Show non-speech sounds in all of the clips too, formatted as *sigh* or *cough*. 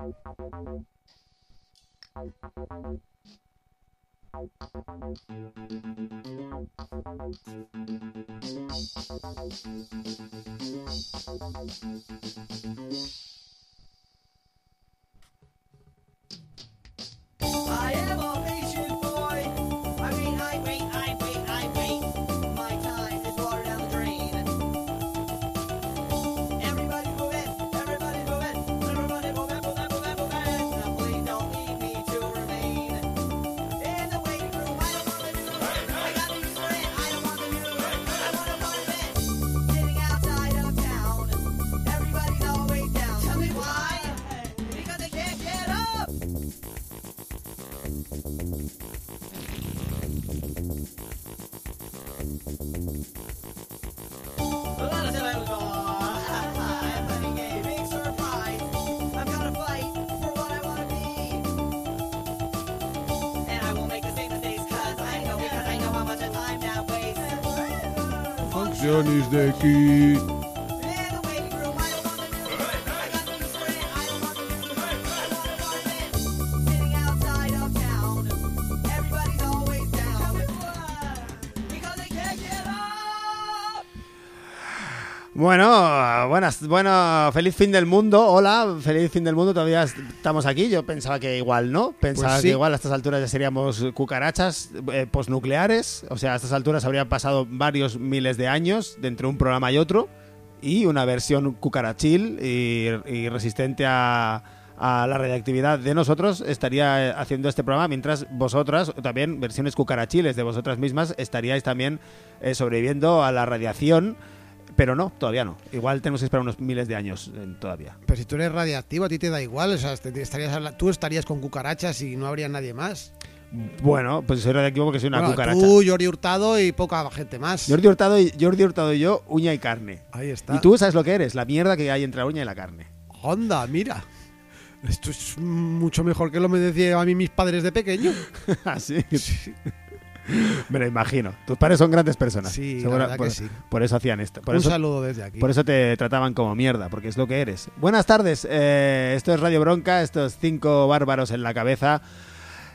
I Tschüss. Bueno, feliz fin del mundo. Hola, feliz fin del mundo. Todavía estamos aquí. Yo pensaba que igual no. Pensaba Pues sí. que igual a estas alturas ya seríamos cucarachas eh, posnucleares. O sea, a estas alturas habrían pasado varios miles de años de entre un programa y otro. Y una versión cucarachil y, y resistente a, a la radiactividad de nosotros estaría eh, haciendo este programa, mientras vosotras, también versiones cucarachiles de vosotras mismas, estaríais también eh, sobreviviendo a la radiación. Pero no, todavía no. Igual tenemos que esperar unos miles de años eh, todavía. Pero si tú eres radiactivo, a ti te da igual. O sea, te- te estarías tú estarías con cucarachas y no habría nadie más. Bueno, pues soy radiactivo porque soy una Bueno, cucaracha. Tú, Jordi Hurtado y poca gente más. Jordi Hurtado, y, Jordi Hurtado y yo, uña y carne. Ahí está. Y tú sabes lo que eres, la mierda que hay entre la uña y la carne. Onda, mira. Esto es mucho mejor que lo me decían a mí mis padres de pequeño. *laughs* Así. *laughs* Me lo imagino. Tus padres son grandes personas. Sí, la Seguro- verdad por, que sí. por eso hacían esto. Por Un eso, saludo desde aquí. por eso te trataban como mierda, porque es lo que eres. Buenas tardes. eh, esto es Radio Bronca, estos cinco bárbaros en la cabeza.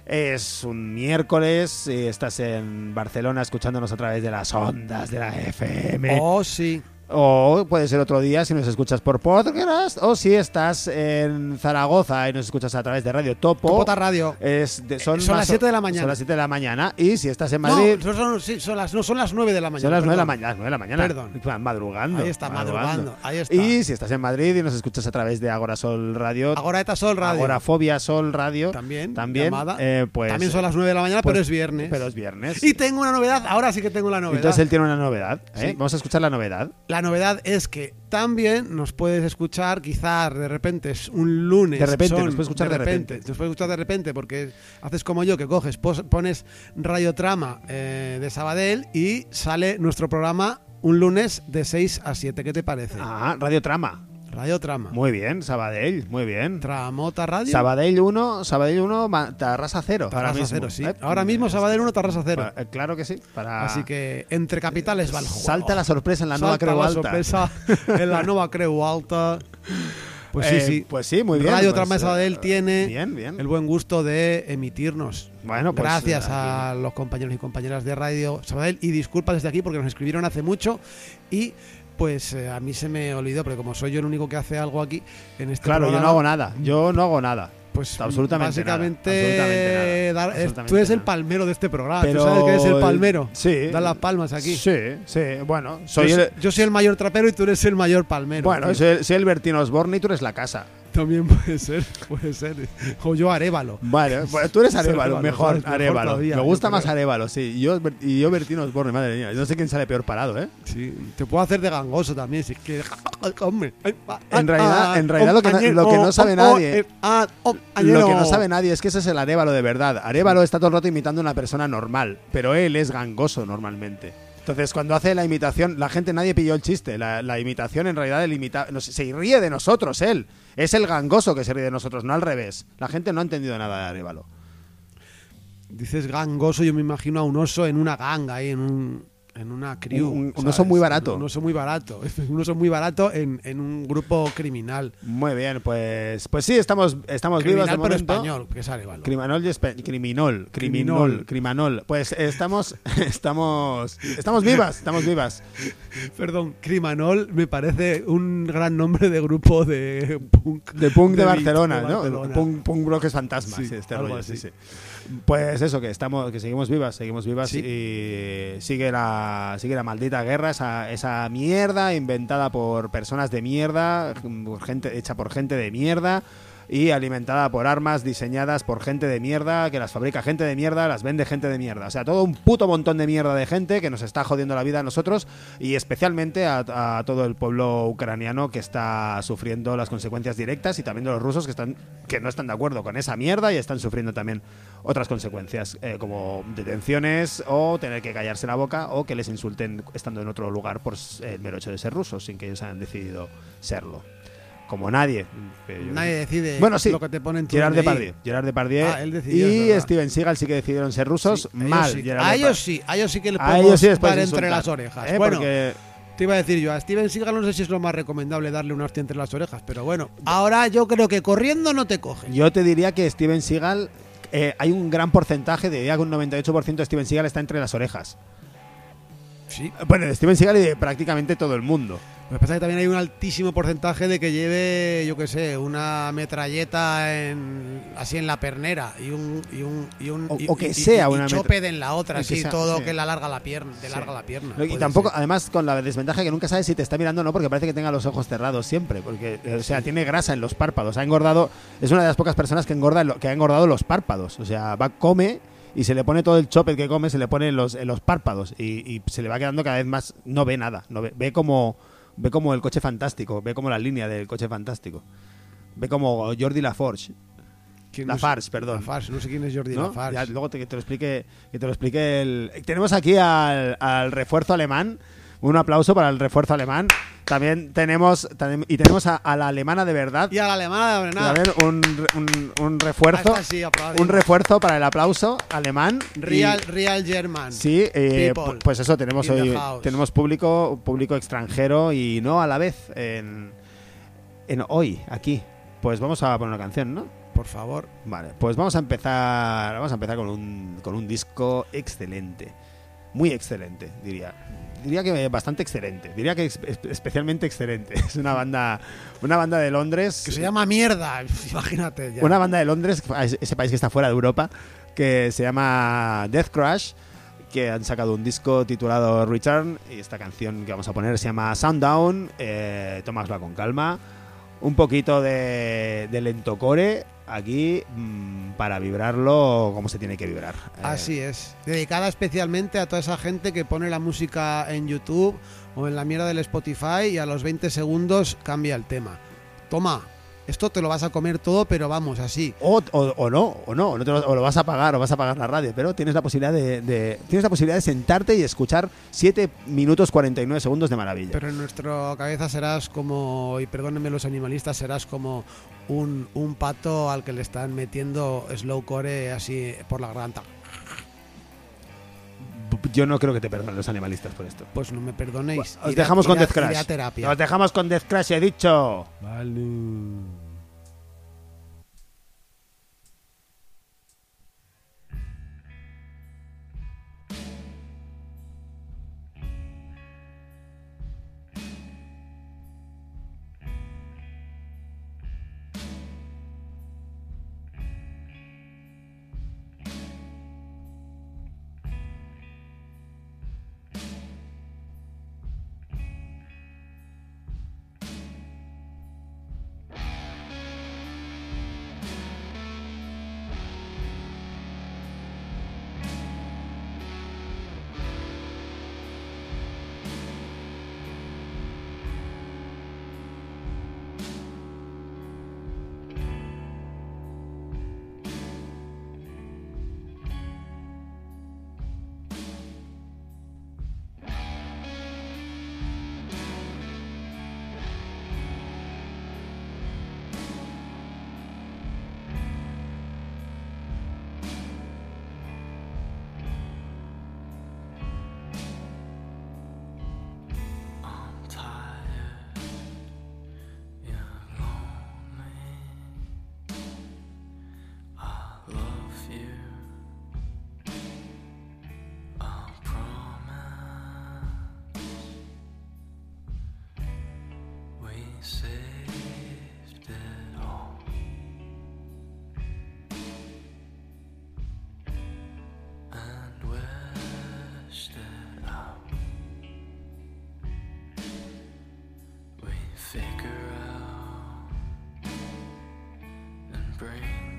Es un miércoles y estás en Barcelona escuchándonos a través de las ondas de la FM. Oh, sí. O puede ser otro día si nos escuchas por podcast o si estás en Zaragoza y nos escuchas a través de Radio Topo. Topota Radio. Es de- son Son más las o- 7 de la mañana. Son las 7 de la mañana. Y si estás en Madrid, No, son, sí, son las, no, son las 9 de la mañana. son las 9 de la mañana. Las 9 de la mañana. Perdón. Madrugando. Ahí está, madrugando. Ahí está. Y si estás en Madrid y nos escuchas a través de Agora Sol Radio. Agora Eta Sol Radio. Agorafobia Sol Radio. También. También. eh, pues, También son las 9 de la mañana, pues- pero es viernes. Pero es viernes. Y tengo una novedad. Ahora sí que tengo la novedad. Entonces él tiene una novedad. ¿eh? Sí. Vamos a escuchar la novedad. La novedad es que también nos puedes escuchar, quizás de repente es un lunes. De repente, son- nos puedes escuchar de repente. Nos puedes escuchar de repente porque haces como yo, que coges, pones Radiotrama eh, de Sabadell y sale nuestro programa un lunes de 6 a 7. ¿Qué te parece? Ah, Radio Trama. Muy bien, Sabadell. Muy bien. Tramota Radio. Sabadell 1, Sabadell 1, Ma- Tarrasa 0. Tarrasa ahora mismo. cero, sí. Eh, Ahora mismo Sabadell 1, Tarrasa 0. para- eh, claro que sí. Para... Así que entre capitales va el juego. Salta la sorpresa en la nueva Salta Creu la Alta. sorpresa *laughs* en la nueva Creu Alta. Pues sí, Eh, sí. Pues sí, muy bien. Radio pues, Trama de Sabadell tiene Bien, bien. el buen gusto de emitirnos. Bueno, pues, Gracias a los compañeros y compañeras de Radio Sabadell y disculpa desde aquí porque nos escribieron hace mucho y pues eh, a mí se me olvidó porque como soy yo el único que hace algo aquí en este Claro, yo no hago nada. Yo no hago nada. pues absolutamente básicamente, nada, absolutamente nada, dar- es- absolutamente tú eres el palmero de este programa Pero tú sabes que eres el palmero Sí. da las palmas aquí Sí, sí. Bueno, soy yo, el. yo soy el mayor trapero y tú eres el mayor palmero Bueno, tío. soy el, soy el Bertino Osborne y tú eres la casa. También puede ser puede ser o yo Arevalo Vale, pues tú eres Arevalo, mejor Arevalo. todavía, Me gusta más. Arevalo, sí. Y yo, y yo Bertino Osborne, madre mía. Yo no sé quién sale peor parado, ¿eh? Sí, te puedo hacer de gangoso también, si quieres. *laughs* Hombre. En realidad- en realidad lo que no- lo que no sabe nadie- Lo que no sabe nadie es que ese es el Arevalo de verdad. Arevalo está todo el rato imitando a una persona normal, pero él es gangoso normalmente. Entonces, cuando hace la imitación, la gente, nadie pilló el chiste. La, la imitación, en realidad, el imita no se ríe de nosotros, él. Es el gangoso que se ríe de nosotros, no al revés. La gente no ha entendido nada de Arevalo. Dices gangoso, yo me imagino a un oso en una ganga ahí, en un. En una crew. Un- un oso muy barato. Un oso muy barato. *laughs* Un oso muy barato en, en un grupo criminal. Muy bien, pues, pues sí, estamos, estamos vivos Criminal de pero momento. español, que sale, vale. Criminol y espe- criminol, Criminol. criminol, criminol. Pues estamos, *laughs* estamos, estamos vivas, estamos vivas. *laughs* Perdón, Crimanol me parece un gran nombre de grupo de punk. De punk de, beat Barcelona, ¿no? Barcelona. Punk, punk bloques fantasmas, Sí, este algo rollo, así. sí, sí. Pues eso, que estamos, que seguimos vivas, seguimos vivas Sí. y sigue la, sigue la maldita guerra, esa, esa mierda inventada por personas de mierda, por gente, hecha por gente de mierda y alimentada por armas diseñadas por gente de mierda, que las fabrica gente de mierda, las vende gente de mierda. O sea, todo un puto montón de mierda de gente que nos está jodiendo la vida a nosotros y especialmente a, todo el pueblo ucraniano que está sufriendo las consecuencias directas y también de los rusos que, están, que no están de acuerdo con esa mierda y están sufriendo también otras consecuencias, eh, como detenciones o tener que callarse la boca o que les insulten estando en otro lugar por el mero hecho de ser rusos sin que ellos hayan decidido serlo. Como nadie. Nadie decide bueno, sí. lo que te ponen tu Gerard. Depardieu. Gerard Depardieu Ah, él decidió, y. Steven Seagal sí que decidieron ser rusos. Sí, ellos mal. sí. A ellos sí, a ellos sí que les A podemos sí dar entre las orejas. ¿eh? Bueno, Porque te iba a decir yo, a Steven Seagal no sé si es lo más recomendable darle una hostia entre las orejas, pero bueno, ahora yo creo que corriendo no te coge. yo te diría que Steven Seagal, eh, hay un gran porcentaje, diría que un 98% de Steven Seagal está entre las orejas. Sí. Bueno, de Steven Seagal y de prácticamente todo el mundo. Lo que pasa es que también hay un altísimo porcentaje de que lleve, yo qué sé, una metralleta en, así en la pernera y un y un y un O- y- o que sea una y metra- choped en la otra, así sea- todo sí. que le alarga la pierna, te Sí. larga la pierna. Y tampoco, ser. además, con la desventaja que nunca sabes si te está mirando o no, porque parece que tenga los ojos cerrados siempre. Porque, eh, o sea, tiene grasa en los párpados. Ha engordado. Es una de las pocas personas que, engorda, que ha engordado los párpados. O sea, va, come y se le pone todo el chopet que come, se le pone en los, en los párpados. Y, y se le va quedando cada vez más. No ve nada. No ve, ve como. Ve como el coche fantástico. Ve como la línea del coche fantástico. Ve como Jordi Laforge. ¿Quién La Farge, perdón. Lafarge, no sé quién es Jordi ¿no? Lafarge. Ya, luego te, que te lo explique, que te lo explique el. Tenemos aquí al, al refuerzo alemán. Un aplauso para el refuerzo alemán. También tenemos tenem- y tenemos a, a la alemana de verdad. Y a la alemana de Brenat. También un, un, un refuerzo. Sí. Un refuerzo para el aplauso alemán. Y- Real, Real German. Sí, eh, pues eso, tenemos hoy tenemos público público extranjero y no a la vez en, en hoy, aquí. Pues vamos a poner una canción, ¿no? Por favor. Vale, pues vamos a empezar. Vamos a empezar con un, con un disco excelente. Muy excelente, diría. Diría que bastante excelente. Diría que especialmente excelente. *laughs* Es una banda. Una banda de Londres. Que se llama mierda. *laughs* Imagínate. Ya. Una banda de Londres, ese país que está fuera de Europa, que se llama Death Crash, que han sacado un disco titulado Return, y esta canción que vamos a poner se llama Sundown, eh, con calma, un poquito de, de lentocore aquí mm, para vibrarlo como se tiene que vibrar. Eh, Así es. Dedicada especialmente a toda esa gente que pone la música en YouTube o en la mierda del Spotify y a los 20 segundos cambia el tema. Toma, esto te lo vas a comer todo, pero vamos, así. O, o- o no, o no, no te lo, o lo vas a pagar, o vas a pagar la radio, pero tienes la posibilidad de, de- tienes la posibilidad de sentarte y escuchar 7 minutos 49 segundos de maravilla. Pero en nuestra cabeza serás como, y perdónenme los animalistas, serás como un, un pato al que le están metiendo slowcore así por la garganta. Yo no creo que te perdonen los animalistas por esto. Pues no me perdonéis. Os dejamos con Death Crash. terapia. Nos dejamos con Death Crash, he dicho. Sundown figure out and bring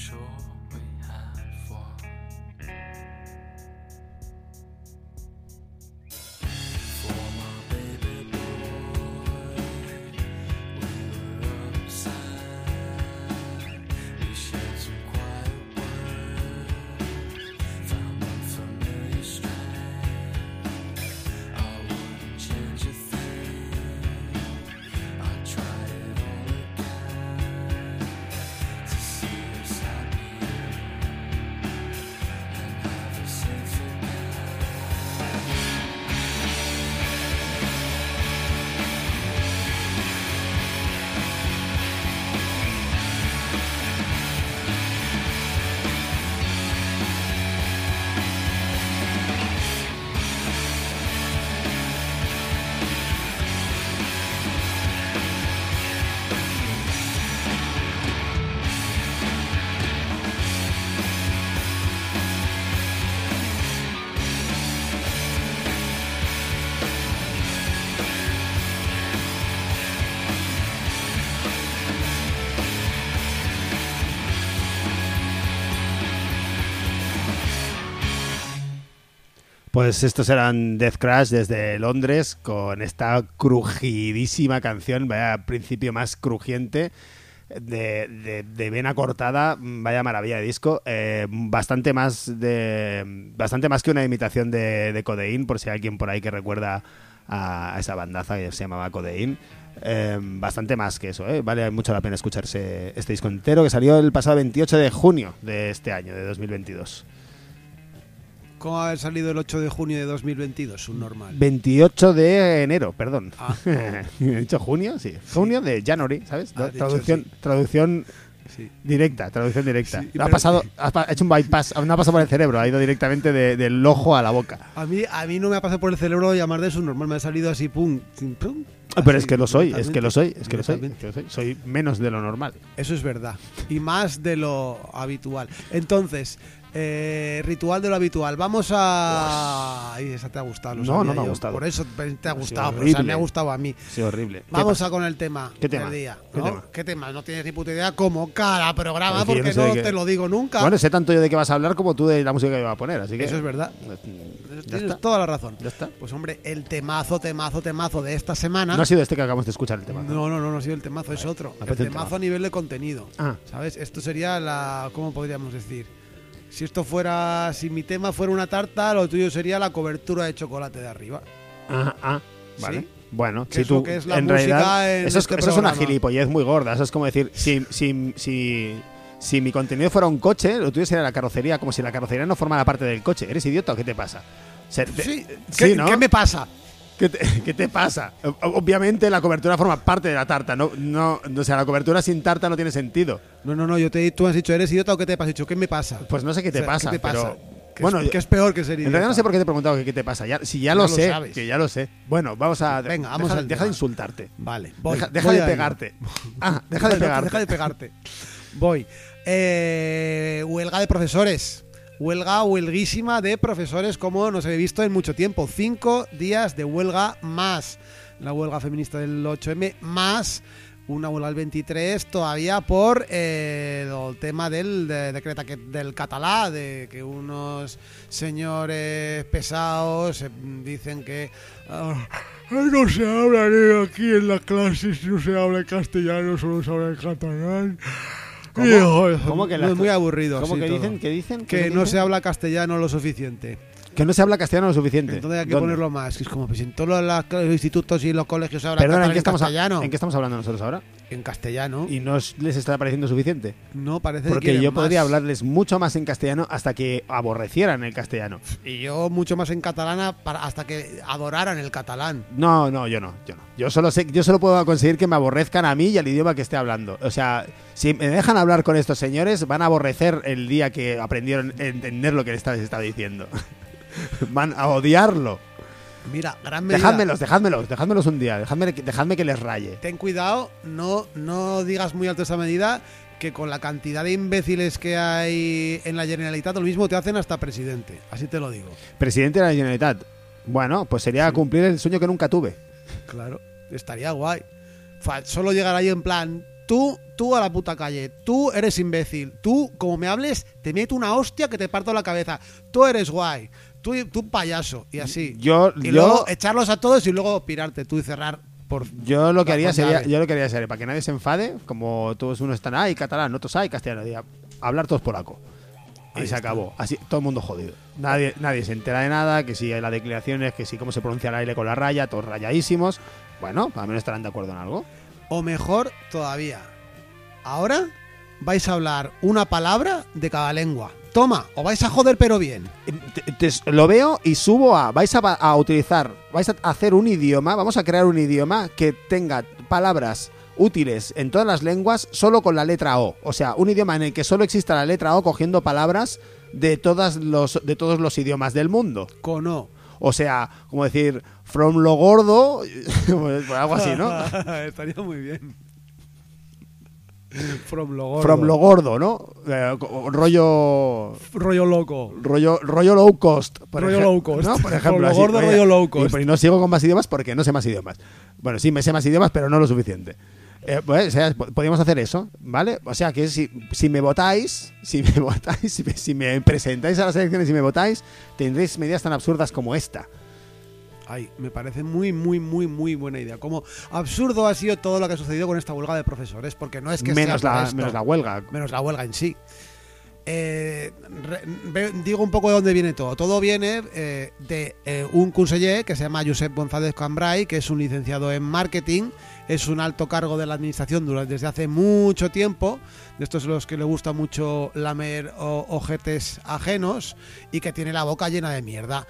说。Pues estos eran Death Crash desde Londres con esta crujidísima canción, vaya principio más crujiente. De, de- de vena cortada, vaya maravilla de disco. eh, bastante más de. Bastante más que una imitación de, de Codeín, por si hay alguien por ahí que recuerda a, esa bandaza que se llamaba Codeín. Eh, bastante más que eso, ¿eh? vale mucho la pena escucharse este disco entero que salió el pasado 28 de junio de este año, de 2022. ¿Cómo haber salido el 8 de junio de 2022? Un normal. 28 de enero, perdón. Ah. *laughs* ¿He dicho junio? Sí. Junio de January, ¿sabes? Ah, dicho traducción, sí. traducción Sí. directa, traducción directa. Sí, ha pero- pasado, ha hecho un bypass, no ha pasado por el cerebro, ha ido directamente de- del ojo a la boca. A mí, a mí no me ha pasado por el cerebro llamar de eso normal, me ha salido así, pum, pum, pum. Ah, Pero Así, es que lo soy, es que lo soy, es que lo soy, es que lo soy. Soy menos de lo normal. Eso es verdad. Y más de lo habitual. Entonces, eh, ritual de lo habitual. Vamos a. Ay, esa te ha gustado. lo No, no me ha gustado. Por eso te ha gustado. pero, me ha gustado a mí. Sí, horrible. ¿Qué Vamos pasa? a con el tema ¿Qué tema? del día. ¿Qué ¿no? tema? ¿Qué tema? No tienes ni puta idea como cada programa Porque no sé no de qué- te lo digo nunca. Bueno, sé tanto yo de qué vas a hablar como tú de la música que iba a poner, así que. Eso es verdad. Tienes está. toda la razón. Ya está. Pues hombre, el temazo, temazo, temazo de esta semana. No ha sido este que acabamos de escuchar el tema. No, no, no, no ha sido el temazo, es otro. El temazo temazo. a nivel de contenido. Ah. ¿Sabes? Esto sería la. ¿Cómo podríamos decir? Si esto fuera. Si mi tema fuera una tarta, lo tuyo sería la cobertura de chocolate de arriba. Ah, ah, vale. Sí. Bueno, si tú, es la en realidad, en eso, es, este eso es una gilipollez muy gorda. Eso es como decir, si, si, si, si mi contenido fuera un coche, lo tuyo sería la carrocería, como si la carrocería no formara parte del coche. ¿Eres idiota o qué te pasa? Te- Sí, sí, ¿Qué, ¿no? qué me pasa? ¿Qué te, *laughs* qué te pasa? Obviamente la cobertura forma parte de la tarta. No, no, o sea, la cobertura sin tarta no tiene sentido. No, no, no, yo te, tú has dicho, ¿eres idiota o qué te pasa? He dicho, ¿qué me pasa? Pues no sé qué te O sea, pasa, ¿Qué te pasa? pero... Que Bueno, es, que es peor que ser En idiota. realidad no sé por qué te he preguntado que qué te pasa. Ya, si ya, Ya lo lo sé, sabes. que ya lo sé. Bueno, vamos a... Venga, vamos deja, al deja de insultarte. Vale, voy. deja deja voy de pegarte. Ah, deja de pegarte. Deja de pegarte. Voy. Eh, huelga de profesores. Huelga huelguísima de profesores como no se había visto en mucho tiempo. Cinco días de huelga más. La huelga feminista del 8M más una huelga del 23 todavía por eh, el tema del de, decreta del catalá, de que unos señores pesados eh, dicen que ah, "Ay, no se habla aquí en las clases, no se habla castellano, solo se habla catalán. ¿Cómo? ¿Cómo que las- muy aburrido. ¿Cómo sí, que dicen? ¿Qué dicen? ¿Qué Que lo no dicen? se habla castellano lo suficiente. Que no se habla castellano lo suficiente. Entonces hay que ¿Dónde? ponerlo más. Que es como, pues en todos los, los institutos y los colegios habla Perdona, ¿en qué, estamos, castellano. ¿en qué estamos hablando nosotros ahora? En castellano. ¿Y no les está pareciendo suficiente? no parece que Porque quieren yo podría hablarles mucho más en castellano hasta que aborrecieran el castellano. Y yo mucho más en catalana para, hasta que adoraran el catalán. No, no, yo no, yo no. Yo solo sé, yo solo puedo conseguir que me aborrezcan a mí y al idioma que esté hablando. O sea, si me dejan hablar con estos señores, van a aborrecer el día que aprendieron a entender lo que les está, les estaba diciendo. *laughs* van a odiarlo. Mira, gran medida. Dejádmelos, dejádmelos, dejádmelos un día. Dejadme, dejadme que les raye. Ten cuidado, no, no digas muy alto esa medida que con la cantidad de imbéciles que hay en la Generalitat lo mismo te hacen hasta presidente. Así te lo digo. Presidente de la Generalitat. Bueno, pues sería cumplir el sueño que nunca tuve. Claro, estaría guay. Solo llegar ahí en plan, tú, tú a la puta calle, tú eres imbécil, tú, como me hables, te meto una hostia que te parto la cabeza, tú eres guay, tú, tú payaso, y así. Yo, y yo, luego echarlos a todos y luego pirarte tú y cerrar por... yo lo que haría sería, yo lo que haría sería, para que nadie se enfade, como todos unos están ahí catalán, otros hay castellano, hablar todos polaco. Y Ahí se está. acabó. Así, todo el mundo jodido. Nadie, nadie se entera de nada, que si hay las declaraciones, que si cómo se pronuncia el aire con la raya, todos rayadísimos. Bueno, al menos estarán de acuerdo en algo. O mejor todavía, ahora vais a hablar una palabra de cada lengua. Toma, o vais a joder pero bien. Eh, te- te- lo veo y subo a. Vais a, a utilizar. Vais a hacer un idioma. Vamos a crear un idioma que tenga palabras útiles en todas las lenguas solo con la letra O. O sea, un idioma en el que solo exista la letra O cogiendo palabras de, todas los, de todos los idiomas del mundo. Con O. O sea, como decir, from lo gordo, *laughs* pues algo así, ¿no? *laughs* Estaría muy bien. *laughs* From lo gordo. From lo gordo, ¿no? Eh, rollo rollo loco. rollo rollo low cost por Rollo low cost. ¿no? por From ejemplo lo así. gordo, rollo low y- cost. y no sigo con más idiomas porque no sé más idiomas bueno sí me sé más idiomas pero no lo suficiente Eh, pues, o sea, po- podríamos hacer eso, ¿vale? O sea que si, si me votáis, si me *laughs* votáis, si me, si me presentáis a las elecciones y me votáis, tendréis medidas tan absurdas como esta. Ay, me parece muy, muy, muy, muy buena idea. Como absurdo ha sido todo lo que ha sucedido con esta huelga de profesores, porque no es que Menos sea la, esto. menos la huelga. menos la huelga en sí. Eh, re- digo un poco de dónde viene todo. Todo viene eh, de eh, un conseller que se llama Josep González Cambrai, que es un licenciado en marketing, es un alto cargo de la administración durante, desde hace mucho tiempo, de estos los que le gusta mucho lamer o- ojetes ajenos y que tiene la boca llena de mierda.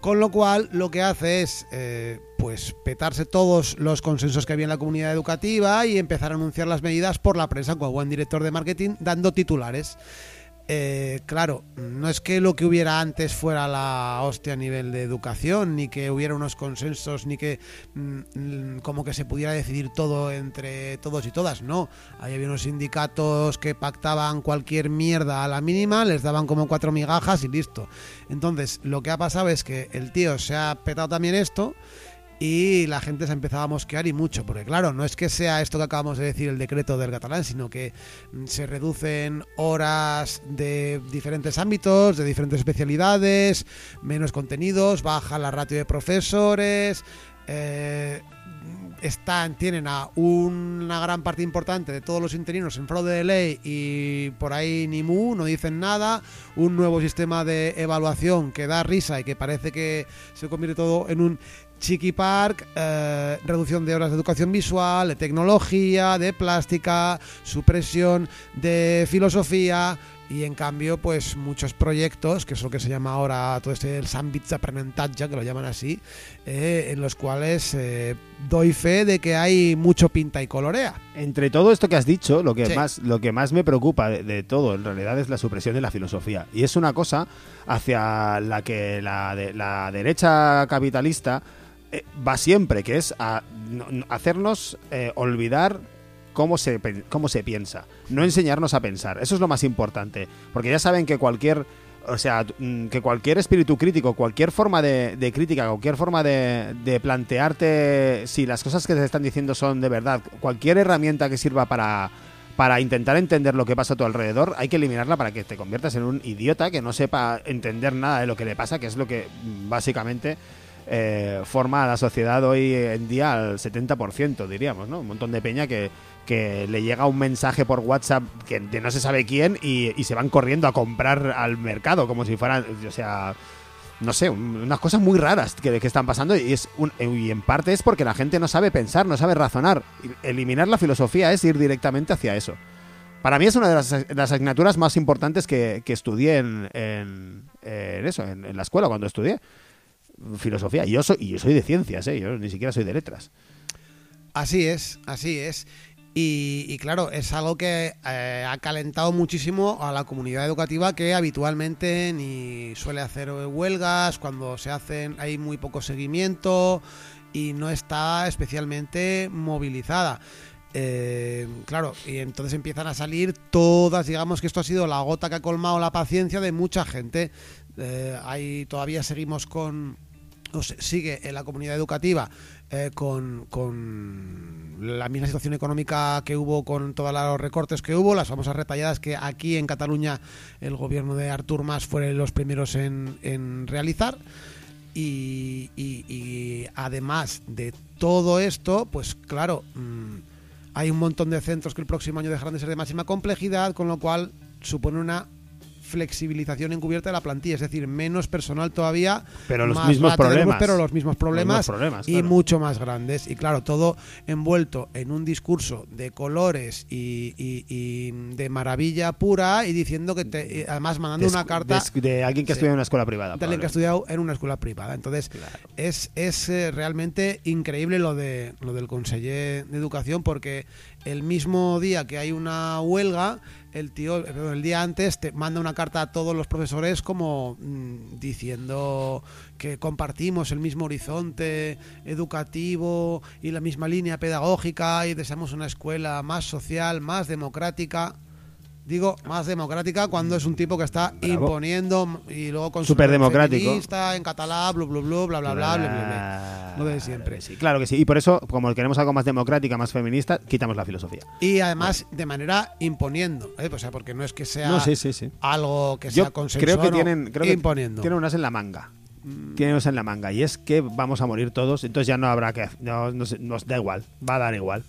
Con lo cual, lo que hace es, eh, pues, petarse todos los consensos que había en la comunidad educativa y empezar a anunciar las medidas por la prensa como buen director de marketing, dando titulares. Eh, claro, no es que lo que hubiera antes fuera la hostia a nivel de educación, ni que hubiera unos consensos, ni que mm, mm, como que se pudiera decidir todo entre todos y todas, no. Ahí había unos sindicatos que pactaban cualquier mierda a la mínima, les daban como cuatro migajas y listo. Entonces, lo que ha pasado es que el tío se ha petado también esto y la gente se ha empezado a mosquear y mucho, porque claro, no es que sea esto que acabamos de decir el decreto del catalán, sino que mm, se reducen horas de diferentes ámbitos, de diferentes especialidades, menos contenidos, baja la ratio de profesores, eh, están, tienen a una gran parte importante de todos los interinos en fraude de ley y por ahí ni mu, no dicen nada, un nuevo sistema de evaluación que da risa y que parece que se convierte todo en un Chiqui Park, eh, reducción de horas de educación visual, de tecnología, de plástica, supresión de filosofía y en cambio pues muchos proyectos, que es lo que se llama ahora todo este el d'aprenentatge, que lo llaman así, eh, en los cuales eh, doy fe de que hay mucho pinta y colorea. Entre todo esto que has dicho, lo que, Sí. más, lo que más me preocupa de, de todo, en realidad, es la supresión de la filosofía. Y es una cosa hacia la que la, de- la derecha capitalista eh, va siempre, que es a no- no- hacernos eh, olvidar cómo se, cómo se piensa, no enseñarnos a pensar. Eso es lo más importante, porque ya saben que cualquier... O sea, mm, que cualquier espíritu crítico, cualquier forma de, de crítica, cualquier forma de, de plantearte si las cosas que te están diciendo son de verdad, cualquier herramienta que sirva para, para intentar entender lo que pasa a tu alrededor, hay que eliminarla para que te conviertas en un idiota que no sepa entender nada de lo que le pasa, que es lo que mm, básicamente eh, forma a la sociedad hoy en día al 70%, diríamos, ¿no? Un montón de peña que, que le llega un mensaje por WhatsApp que no se sabe quién y, se van corriendo a comprar al mercado como si fueran, o sea, no sé, un- unas cosas muy raras que, que están pasando y, es un- y en parte es porque la gente no sabe pensar, no sabe razonar. Eliminar la filosofía es ir directamente hacia eso. Para mí es una de las, las asignaturas más importantes que, que estudié en, en- eso, en la escuela cuando estudié filosofía. Yo soy, yo soy de ciencias, ¿eh? yo ni siquiera soy de letras. Así es, así es. Y, claro, es algo que eh, ha calentado muchísimo a la comunidad educativa que habitualmente ni suele hacer huelgas, cuando se hacen hay muy poco seguimiento y no está especialmente movilizada. Eh, claro, y entonces empiezan a salir todas, digamos que esto ha sido la gota que ha colmado la paciencia de mucha gente. Hay, todavía seguimos con, sigue en la comunidad educativa eh, con, con la misma situación económica que hubo con todos los recortes que hubo, las famosas retalladas que aquí en Cataluña el gobierno de Artur Mas fue los primeros en, en realizar. Y, y- y además de todo esto, pues claro, mm, hay un montón de centros que el próximo año dejarán de ser de máxima complejidad, con lo cual supone una flexibilización encubierta de la plantilla, es decir, menos personal todavía, Pero los más mismos problemas. pero los mismos problemas, Los mismos problemas, y claro. mucho más grandes. Y claro, todo envuelto en un discurso de colores y, y- y de maravilla pura y diciendo que te, y además mandando De una carta de, de alguien que estudia en una escuela privada. de alguien que ha estudiado en una escuela privada. Entonces, es, es eh, realmente increíble lo de lo del conseller de educación porque el mismo día que hay una huelga, el tío, eh, perdón, el día antes te manda una carta a todos los profesores como mm, diciendo que compartimos el mismo horizonte educativo y la misma línea pedagógica y deseamos una escuela más social, más democrática. Digo, más democrática cuando es un tipo que está Bravo. imponiendo y luego con su en catalán, blu, blu, bla, bla, bla, bla, bla, bla. Lo de siempre. Sí, claro que sí. Y por eso, como queremos algo más democrática, más feminista, quitamos la filosofía. Y además de manera imponiendo, ¿eh? o sea, porque no es que sea No, sí, sí, sí. algo que sea consensuado, creo que tienen, creo que imponiendo. tienen unas en la manga. Tienen unas en la manga. Y es que vamos a morir todos, entonces ya no habrá que. No, nos da igual. Va a dar igual.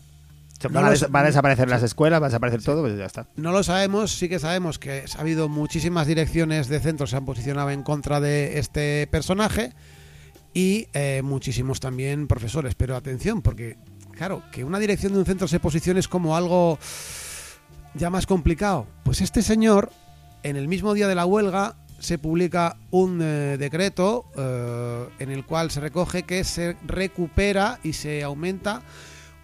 No van, a lo des- sé. van a desaparecer las escuelas, va a desaparecer todo, pues ya está. No lo sabemos, sí que sabemos que ha habido muchísimas direcciones de centros que se han posicionado en contra de este personaje y eh, muchísimos también profesores. Pero atención, porque claro, que una dirección de un centro se posicione es como algo ya más complicado. Pues este señor, en el mismo día de la huelga, se publica un eh, decreto eh, en el cual se recoge que se recupera y se aumenta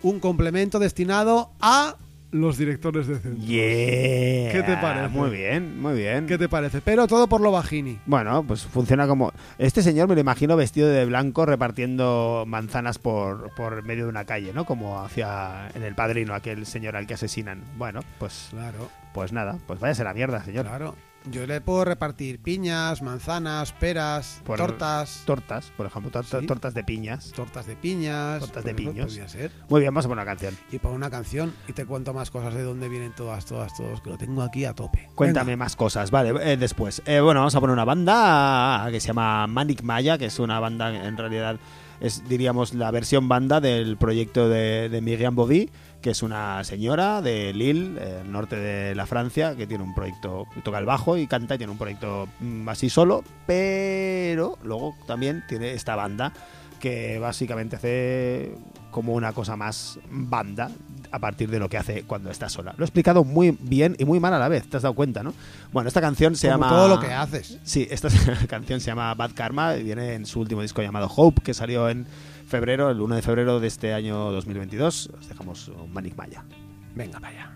un complemento destinado a los directores de centro. Yeah. ¿Qué te parece? Muy bien, muy bien. ¿Qué te parece? Pero todo por lo bajini. Bueno, pues funciona como... Este señor me lo imagino vestido de blanco repartiendo manzanas por, por medio de una calle, ¿no? Como hacía en El Padrino aquel señor al que asesinan. Bueno, pues, Claro, pues nada, pues váyase a la mierda, señor. claro. Yo le puedo repartir piñas, manzanas, peras, Por- tortas, Tortas, por ejemplo, Sí. tortas de piñas. tortas de piñas. Tortas de ejemplo, piños. podría ser. Muy bien, vamos a poner una canción. Y por una canción y te cuento más cosas de dónde vienen todas, todas, todos, que lo tengo aquí a tope. Cuéntame Venga. más cosas, vale, eh, después. Eh, bueno, vamos a poner una banda que se llama Manic Maya, que es una banda en realidad es, diríamos, la versión banda del proyecto de, de Miriam Bobby, que es una señora de Lille, eh, el norte de la Francia, que tiene un proyecto, toca el bajo y canta y tiene un proyecto mm, así solo, pero luego también tiene esta banda que básicamente hace como una cosa más banda a partir de lo que hace cuando está sola. Lo he explicado muy bien y muy mal a la vez, te has dado cuenta, ¿no? Bueno, esta canción se Como llama... todo lo que haces. Sí, esta *laughs* canción se llama Bad Karma y viene en su último disco llamado Hope, que salió en febrero, el 1 de febrero de este año 2022. Os dejamos un Manic Maya. Venga, vaya.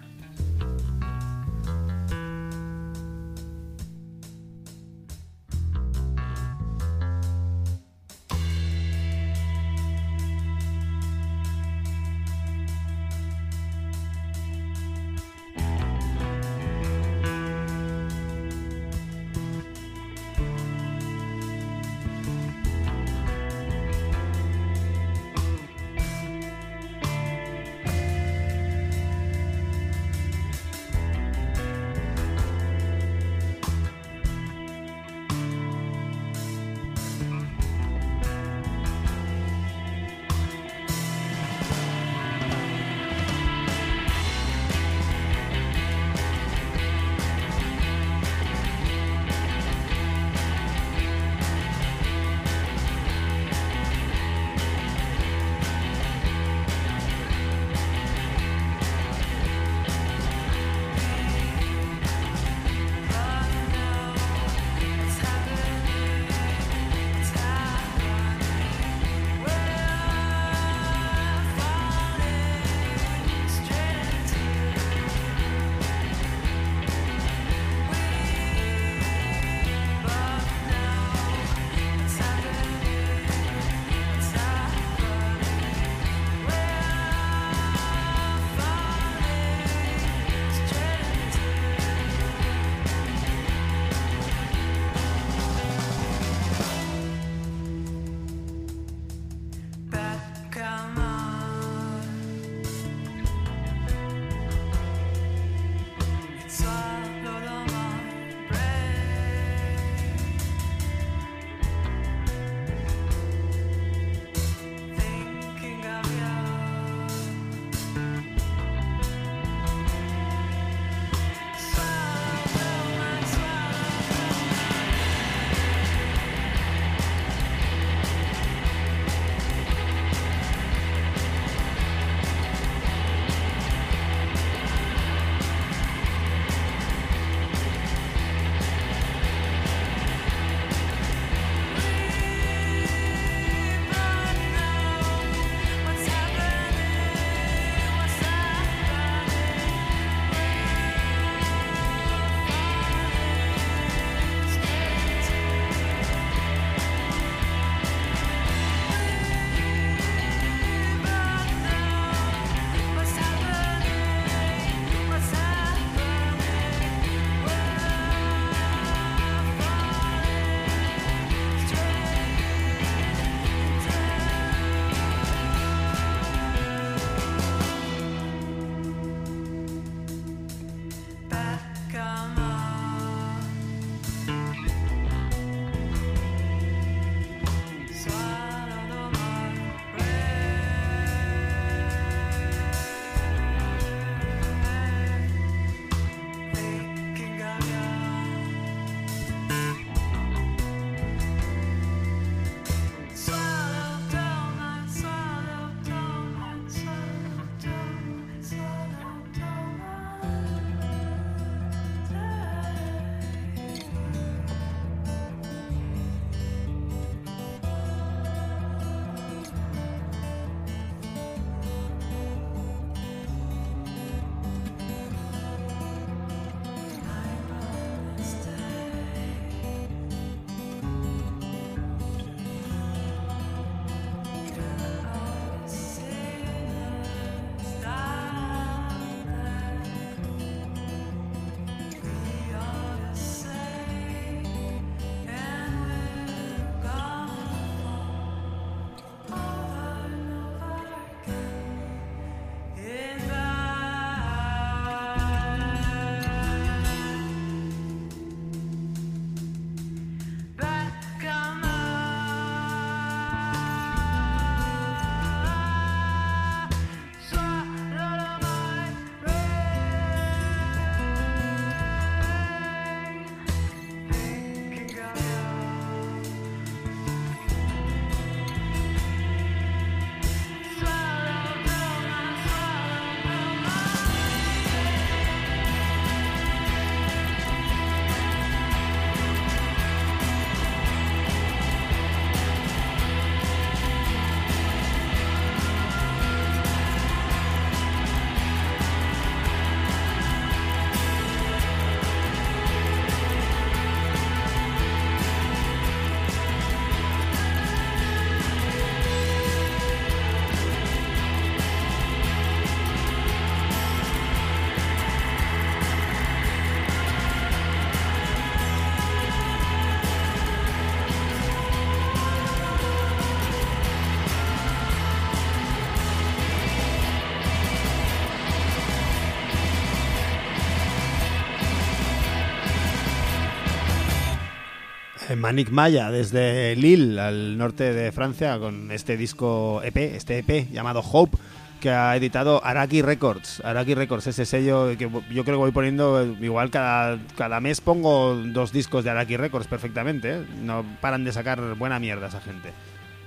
Manic Maya desde Lille, al norte de Francia, con este disco EP, este EP llamado Hope, que ha editado Araki Records. Araki Records, ese sello que yo creo que voy poniendo, igual cada, cada mes pongo dos discos de Araki Records perfectamente. ¿eh? No paran de sacar buena mierda esa gente.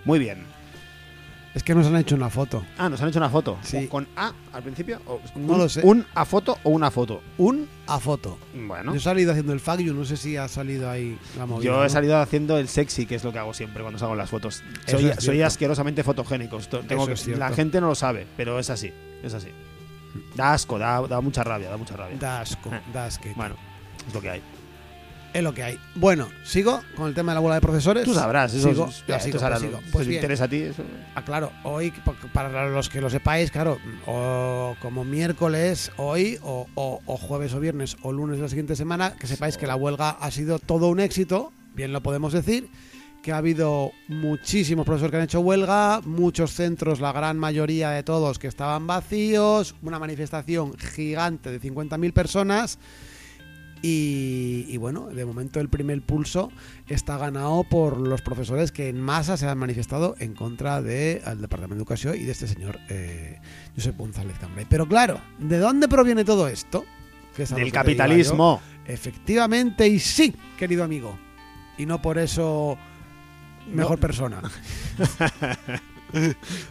Muy bien. Es que nos han hecho una foto. Ah, nos han hecho una foto. Sí. ¿Con A al principio? ¿O No un- lo sé. ¿Un A foto o una foto? Un a foto. Bueno. Yo he salido haciendo el fuck you, no sé si ha salido ahí la movida. Yo he ¿no? salido haciendo el sexy, que es lo que hago siempre cuando salgo las fotos. Soy, asquerosamente fotogénico. Tengo que- la gente no lo sabe, pero es así. Es así. Da asco, da, da mucha rabia, da mucha rabia. Da asco, Eh. da asco. Bueno, es lo que hay. Es lo que hay. Bueno, sigo con el tema de la bola de profesores. Tú sabrás, eso, Sigo, es- ya esto sigo, ahora pues sigo. si Pues bien. interesa a ti, eso- Ah, claro, hoy, pa- para los que lo sepáis, claro, o como miércoles, hoy, o, o- o jueves o viernes, o lunes de la siguiente semana, que sepáis que la huelga ha sido todo un éxito, bien lo podemos decir, que ha habido muchísimos profesores que han hecho huelga, muchos centros, la gran mayoría de todos que estaban vacíos, una manifestación gigante de 50.000 personas. Y, y bueno, de momento el primer pulso está ganado por los profesores que en masa se han manifestado en contra del Departamento de Educación y de este señor eh, Josep González Cambray. Pero claro, ¿de dónde proviene todo esto? Que Del capitalismo. Efectivamente, y sí, querido amigo. Y no por eso mejor No. persona. *laughs*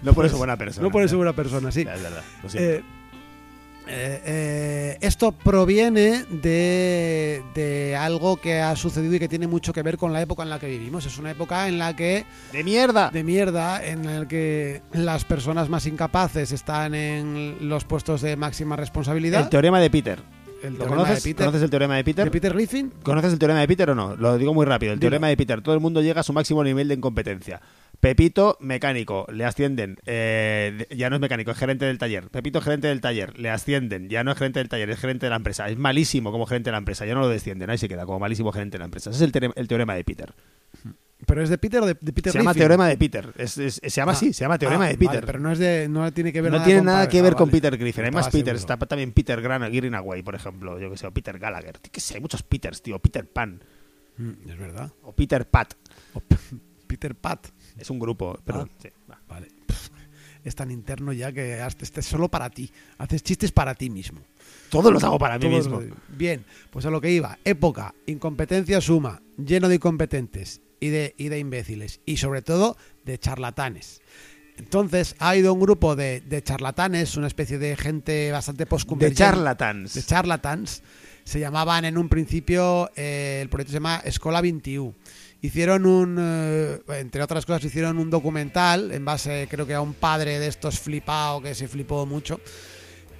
No por eso buena persona. No por eso buena persona, sí. Es verdad. lo siento. Eh, eh, esto proviene de, de algo que ha sucedido y que tiene mucho que ver con la época en la que vivimos. Es una época en la que ¡De mierda! de mierda, en la que las personas más incapaces están en los puestos de máxima responsabilidad. El teorema de Peter. El ¿Lo teorema conoces? de Peter, ¿Conoces el teorema de Peter? de Peter Griffin. ¿Conoces el teorema de Peter o no? Lo digo muy rápido. El teorema de Peter. Todo el mundo llega a su máximo nivel de incompetencia. Pepito, mecánico, le ascienden. Eh, ya no es mecánico, es gerente del taller. Pepito, gerente del taller, le ascienden. Ya no es gerente del taller, es gerente de la empresa. Es malísimo como gerente de la empresa, ya no lo descienden. Ahí se queda como malísimo gerente de la empresa. Ese es el, teore- el teorema de Peter. Pero es de Peter o de, de Peter se llama Griffin. teorema de Peter. Es- es- se llama Ah, así, se llama teorema ah, de vale, Peter. pero no es de no tiene que ver no nada tiene con nada que Ah, ver con vale. Peter Griffin. Hay más Peters. seguro. Está también Peter Gran Greenaway, por ejemplo. Yo que sé, o Peter Gallagher. Qué sé, hay muchos Peters, tío. Peter Pan. Mm, es verdad. O Peter Pat. O *laughs* Peter Pat. Es un grupo, perdón. Ah. sí, va. Vale. Pff, *laughs* Es tan interno ya que este es solo para ti. Haces chistes para ti mismo. Todos los hago para mí Todos mismo. Bien, pues a lo que iba. Época, incompetencia suma, lleno de incompetentes y de, y de imbéciles. Y sobre todo de charlatanes. Entonces ha ido un grupo de, de charlatanes, una especie de gente bastante De postconvergente. charlatans. de charlatans. Se llamaban en un principio, eh, el proyecto se llama Escola 21. Hicieron un, eh, entre otras cosas, hicieron un documental en base, creo que a un padre de estos flipado que se flipó mucho.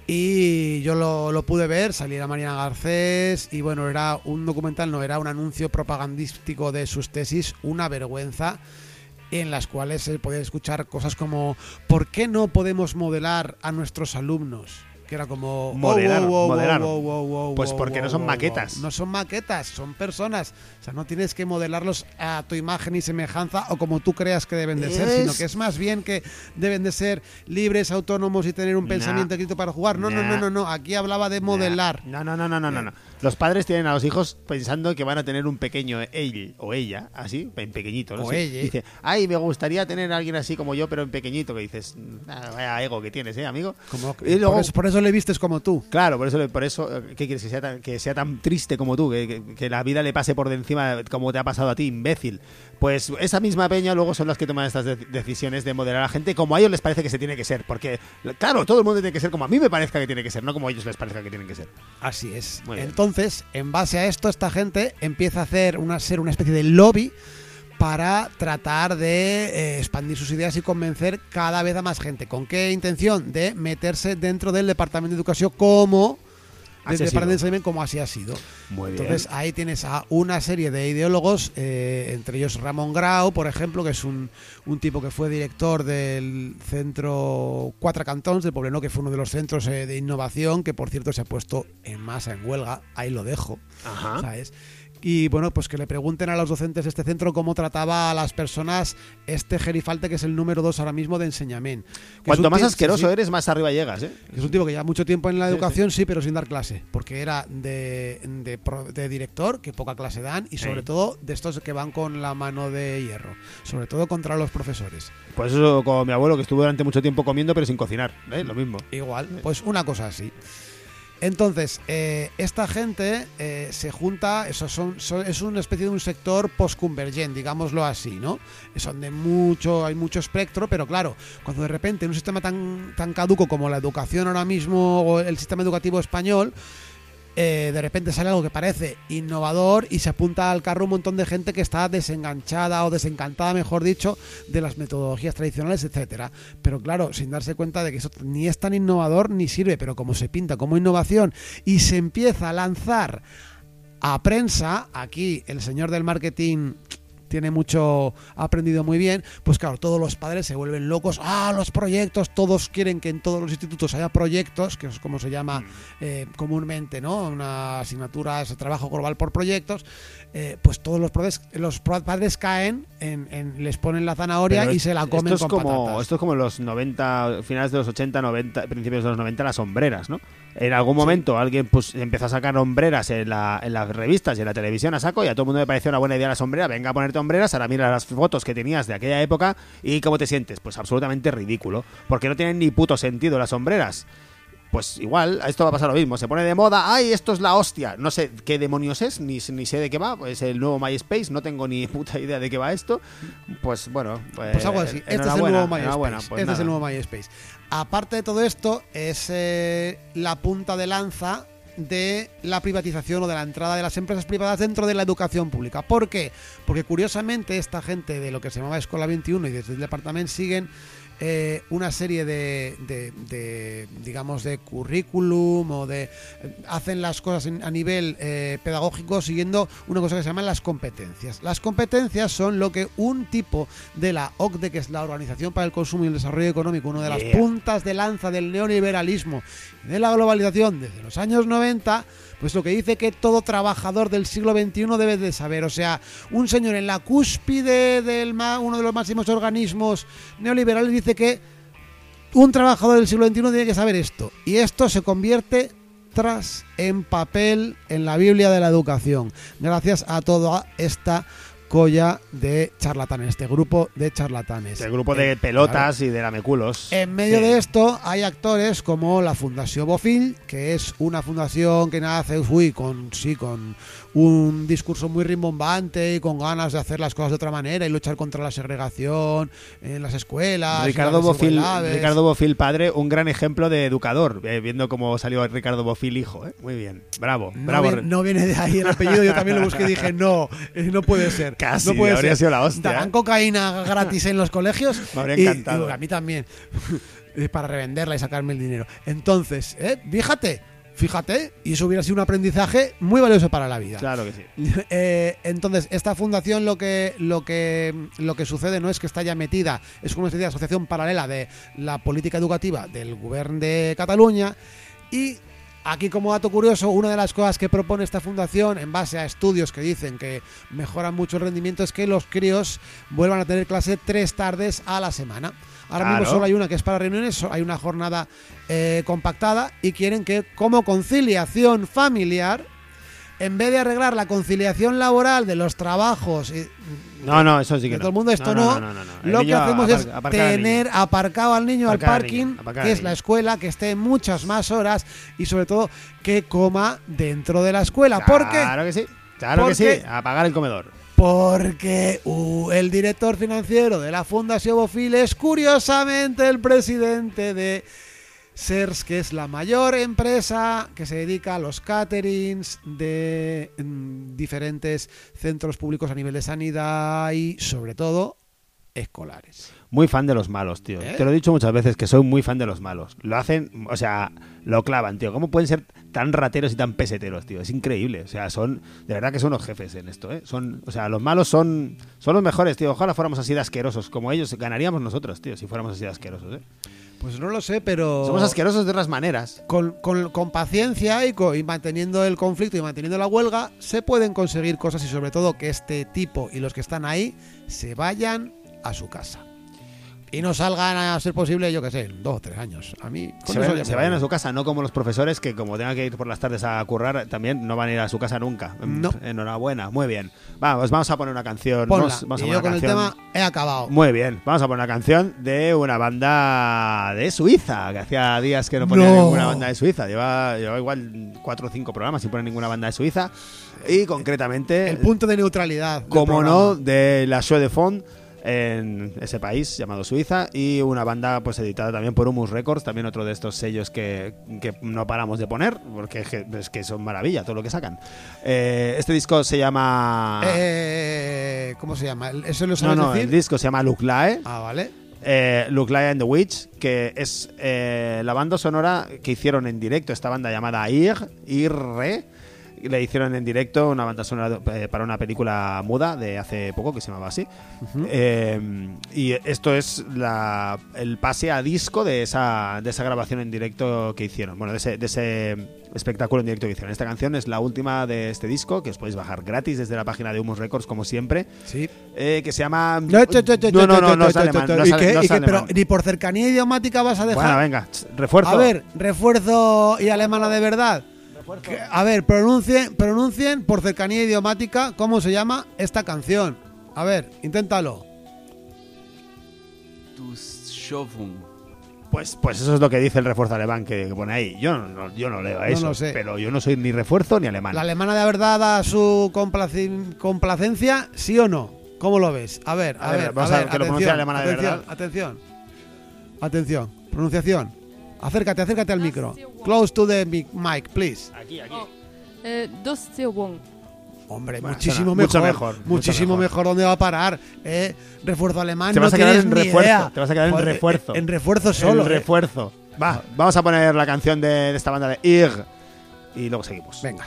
Y yo lo, lo pude ver, salía Mariana Garcés y bueno, era un documental, no era un anuncio propagandístico de sus tesis, una vergüenza en las cuales se podía escuchar cosas como ¿por qué no podemos modelar a nuestros alumnos? Que era como oh, Pues porque no son maquetas. No son maquetas, son personas. O sea, no tienes que modelarlos a tu imagen y semejanza o como tú creas que deben de ser, Es- sino que es más bien que deben de ser libres, autónomos y tener un Nah. pensamiento escrito para jugar. No, no, Nah. no, no, no. Aquí hablaba de modelar. No, no, no, no, no, no, no. Los padres tienen a los hijos pensando que van a tener un pequeño él o ella, así, en pequeñito. ¿no? O Sí. ella. Dice, ay, me gustaría tener a alguien así como yo, pero en pequeñito. Que dices, "Ah, vaya ego que tienes, ¿eh, amigo? Como, Y luego- por, eso, por eso le vistes como tú. Claro, por eso, por eso eh, ¿qué quieres? Que sea tan, que sea tan triste como tú, que, que- que la vida le pase por de encima como te ha pasado a ti, imbécil. Pues esa misma peña luego son las que toman estas de- decisiones de moderar a la gente como a ellos les parece que se tiene que ser. Porque, claro, todo el mundo tiene que ser como a mí me parezca que tiene que ser, no como a ellos les parezca que tienen que ser. Así es. Bien. Entonces, en base a esto, esta gente empieza a hacer una, ser una especie de lobby para tratar de eh, expandir sus ideas y convencer cada vez a más gente. ¿Con qué intención? De meterse dentro del Departamento de Educación como del Así ha Departamento de sido. Enseñamiento como así ha sido. Muy bien. Entonces ahí tienes a una serie de ideólogos, eh, entre ellos Ramón Grau, por ejemplo, que es un, un tipo que fue director del centro Cuatro Cantons de Poblenou, que fue uno de los centros eh, de innovación, que por cierto se ha puesto en masa en huelga, ahí lo dejo, Ajá. ¿sabes? Y bueno, pues que le pregunten a los docentes de este centro cómo trataba a las personas este gerifalte que es el número dos ahora mismo de enseñamiento. Cuanto más asqueroso eres, más arriba llegas, ¿eh? Es un tipo que lleva mucho tiempo en la Sí, educación, sí, pero sin dar clase, porque era de, de de director, que poca clase dan, y sobre Sí. todo de estos que van con la mano de hierro, sobre todo contra los profesores. Pues eso como mi abuelo que estuvo durante mucho tiempo comiendo pero sin cocinar, ¿eh? Lo mismo. Igual, pues una cosa así. Entonces, eh, esta gente eh, se junta, eso son, son- es una especie de un sector postconvergent, digámoslo así, ¿no? Son de mucho, hay mucho espectro, pero claro, cuando de repente en un sistema tan, tan caduco como la educación ahora mismo o el sistema educativo español, eh, de repente sale algo que parece innovador y se apunta al carro un montón de gente que está desenganchada o desencantada, mejor dicho, de las metodologías tradicionales, etcétera. Pero claro, sin darse cuenta de que eso ni es tan innovador ni sirve, pero como se pinta como innovación y se empieza a lanzar a prensa, aquí el señor del marketing tiene mucho, ha aprendido muy bien, pues claro, todos los padres se vuelven locos, ah, los proyectos, todos quieren que en todos los institutos haya proyectos, que es como se llama eh, comúnmente, ¿no? Una asignatura, ese trabajo global por proyectos, eh, pues todos los padres, los padres caen, en, en- les ponen la zanahoria Pero y se la comen esto es con como patatas. Esto es como en los 90, finales de los 80, 90, principios de los 90, las sombreras, ¿no? En algún momento alguien pues empezó a sacar hombreras en, la- en las revistas y en la televisión a saco y a todo el mundo le pareció una buena idea la sombrera. Venga a ponerte hombreras, ahora mira las fotos que tenías de aquella época y cómo te sientes. Pues absolutamente ridículo. Porque no tienen ni puto sentido las sombreras. Pues igual, a esto va a pasar lo mismo. Se pone de moda, ¡ay, esto es la hostia! No sé qué demonios es, ni, ni sé de qué va. Pues el nuevo MySpace, no tengo ni puta idea de qué va esto. Pues bueno, pues, Pues algo así. Este es el nuevo MySpace. pues este es el nuevo MySpace. Aparte de todo esto, es eh, la punta de lanza de la privatización o de la entrada de las empresas privadas dentro de la educación pública. ¿Por qué? Porque curiosamente esta gente de lo que se llamaba Escuela 21 y desde el departamento siguen eh, una serie de, de- de, digamos, de currículum o de... hacen las cosas en- a nivel eh, pedagógico siguiendo una cosa que se llaman las competencias. Las competencias son lo que un tipo de la OCDE, que es la Organización para el Consumo y el Desarrollo Económico, una de las Yeah. puntas de lanza del neoliberalismo y de la globalización desde los años 90, pues lo que dice que todo trabajador del siglo XXI debe de saber. O sea, un señor en la cúspide ma- uno de los máximos organismos neoliberales dice que un trabajador del siglo XXI tiene que saber esto. Y esto se convierte tras en papel en la Biblia de la educación. Gracias a toda esta colla de charlatanes, este grupo de charlatanes. El grupo de Eh, pelotas y de lameculos. en medio Sí. de esto hay actores como la Fundación Bofil, que es una fundación que nace uy, con sí, con un discurso muy rimbombante y con ganas de hacer las cosas de otra manera y luchar contra la segregación en las escuelas. Ricardo las Bofil. Ricardo Bofil padre, un gran ejemplo de educador, eh, viendo cómo salió Ricardo Bofil hijo, ¿eh? Muy bien, bravo, No, bravo. no viene de ahí el apellido, yo también lo busqué y dije, no, eh, no puede ser. Casi, no puede habría ser. sido la hostia, Darán ¿eh? cocaína gratis en los colegios. *laughs* Me habría encantado. y a mí también. *laughs* Para revenderla y sacarme el dinero. Entonces, ¿eh? fíjate, fíjate, y eso hubiera sido un aprendizaje muy valioso para la vida. Claro que sí. *laughs* Eh, entonces, esta fundación lo que, lo, que, lo que sucede no es que está ya metida, es como una especie de asociación paralela de la política educativa del gobierno de Cataluña y aquí como dato curioso, una de las cosas que propone esta fundación en base a estudios que dicen que mejoran mucho el rendimiento es que los críos vuelvan a tener clase tres tardes a la semana. Ahora mismo solo hay una que es para reuniones, hay una jornada eh, compactada y quieren que como conciliación familiar en vez de arreglar la conciliación laboral de los trabajos y No, no, eso sí que no. todo el mundo, esto no, no, no, lo que hacemos es al tener aparcado al niño Aparcar al parking, niño, que es la escuela, que esté muchas más horas y sobre todo que coma dentro de la escuela. Claro que sí. Claro que sí. Porque- A pagar el comedor. Porque uh, el director financiero de la Fundación Bofil es curiosamente el presidente de SERS, que es la mayor empresa que se dedica a los caterings de mm, diferentes centros públicos a nivel de sanidad y sobre todo escolares. Muy fan de los malos, tío. ¿Eh? Te lo he dicho muchas veces que soy muy fan de los malos. Lo hacen, o sea, lo clavan, tío. ¿Cómo pueden ser tan rateros y tan peseteros, tío? Es increíble. O sea, son, de verdad que son los jefes en esto, ¿eh? Son, o sea, los malos son, son los mejores, tío. Ojalá fuéramos así de asquerosos como ellos. Ganaríamos nosotros, tío, si fuéramos así de asquerosos, ¿eh? Pues no lo sé, pero... Somos asquerosos de otras maneras. con, con- con paciencia y, manteniendo el conflicto y manteniendo la huelga, se pueden conseguir cosas y sobre todo que este tipo y los que están ahí se vayan a su casa. Y no salgan a ser posible, yo qué sé, dos o tres años. A mí... Se, vayan, ya se vayan a su casa, no como los profesores que como tengan que ir por las tardes a currar, también no van a ir a su casa nunca. No. Enhorabuena, muy bien. Vamos, vamos a poner una canción. Ponla. Vamos, vamos a y poner yo con el canción. tema he acabado. Muy bien, vamos a poner una canción de una banda de Suiza, que hacía días que no ponía No. ninguna banda de Suiza. Lleva, lleva igual cuatro o cinco programas sin poner ninguna banda de Suiza. Y concretamente, El punto de neutralidad. como no, de la Show de Fond en ese país llamado Suiza y una banda pues editada también por Humus Records, también otro de estos sellos que, que no paramos de poner porque es que, son maravilla todo lo que sacan. Eh, este disco se llama... Eh, ¿Cómo se llama? ¿Eso lo no, sabes no, decir? el disco se llama Luklae. Ah, vale. eh, Look and the Witch, que es eh, la banda sonora que hicieron en directo, esta banda llamada Ir, IRRE, le hicieron en directo una banda sonora eh, para una película muda de hace poco que se llamaba así. Eh, y esto es la, el pase a disco de esa, de esa grabación en directo que hicieron, bueno, de ese, de ese espectáculo en directo que hicieron. Esta canción es la última de este disco, que os podéis bajar gratis desde la página de Humus Records, como siempre, Sí. eh, que se llama... No, No, no, no, no es alemán, no no ¿Y es qué? Pero ni por cercanía idiomática vas a dejar. Bueno, venga, refuerzo. A ver, refuerzo y alemana de verdad. Que- A ver, pronuncien, pronuncien por cercanía idiomática cómo se llama esta canción. A ver, inténtalo. Pues, pues eso es lo que dice el refuerzo alemán que, pone ahí. Yo no, no- yo no leo No eso, lo sé. pero yo no soy ni refuerzo ni alemán. ¿La alemana de verdad da su complacencia, sí o no? ¿Cómo lo ves? A ver, a, A ver, ver, vamos a a ver, que lo pronuncie atención, alemana de atención, verdad. atención, atención, pronunciación. Acércate, acércate al micro. Close to the mic, mic, please. Aquí, aquí. Oh. Eh. Hombre, Bueno, muchísimo suena mucho mejor, mejor, mucho muchísimo mejor. mejor. ¿Dónde va a parar? Eh, refuerzo alemán. Te vas no a quedar en refuerzo, idea. te vas a quedar en refuerzo. En refuerzo solo. el eh. refuerzo. Va, vamos a poner la canción de, de esta banda de Ir y luego seguimos. Venga.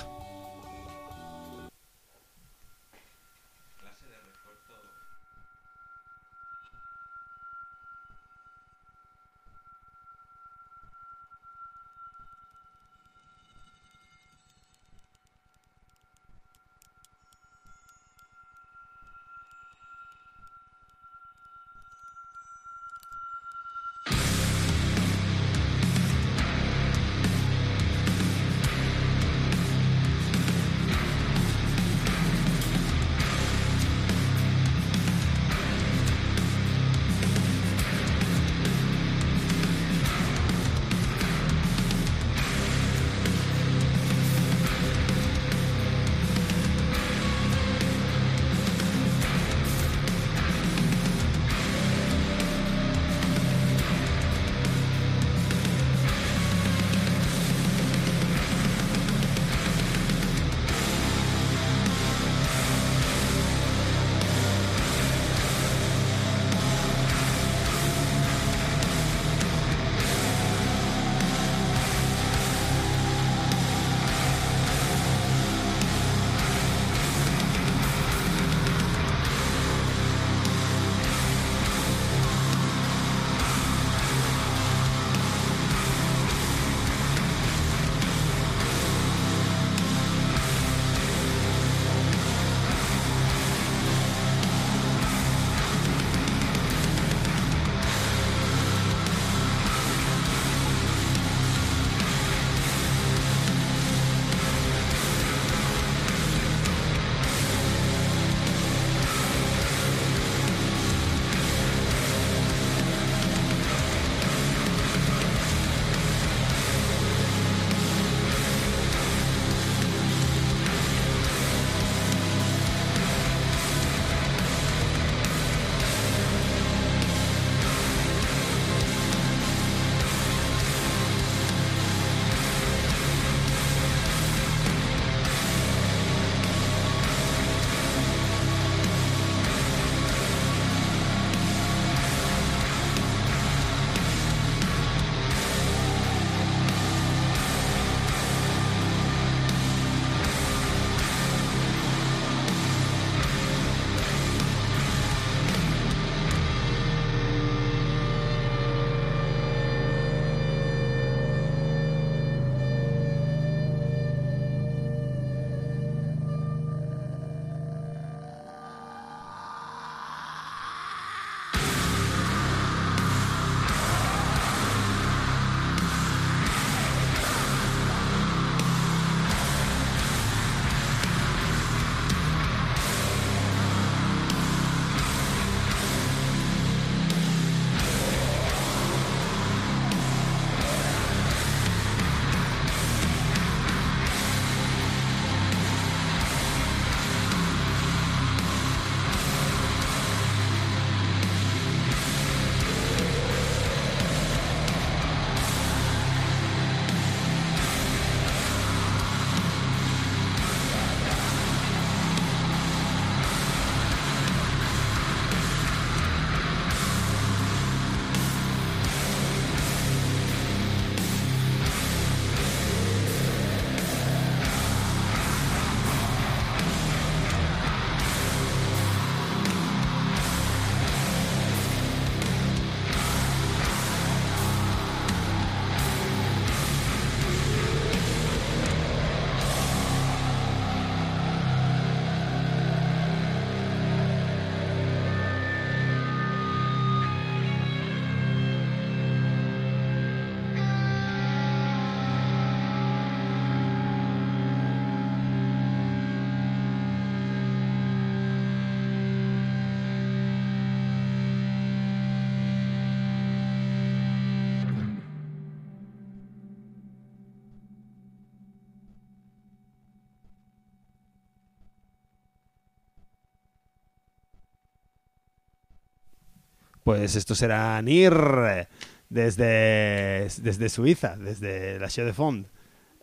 Pues esto será NIR desde, desde Suiza, desde la Show de Fond.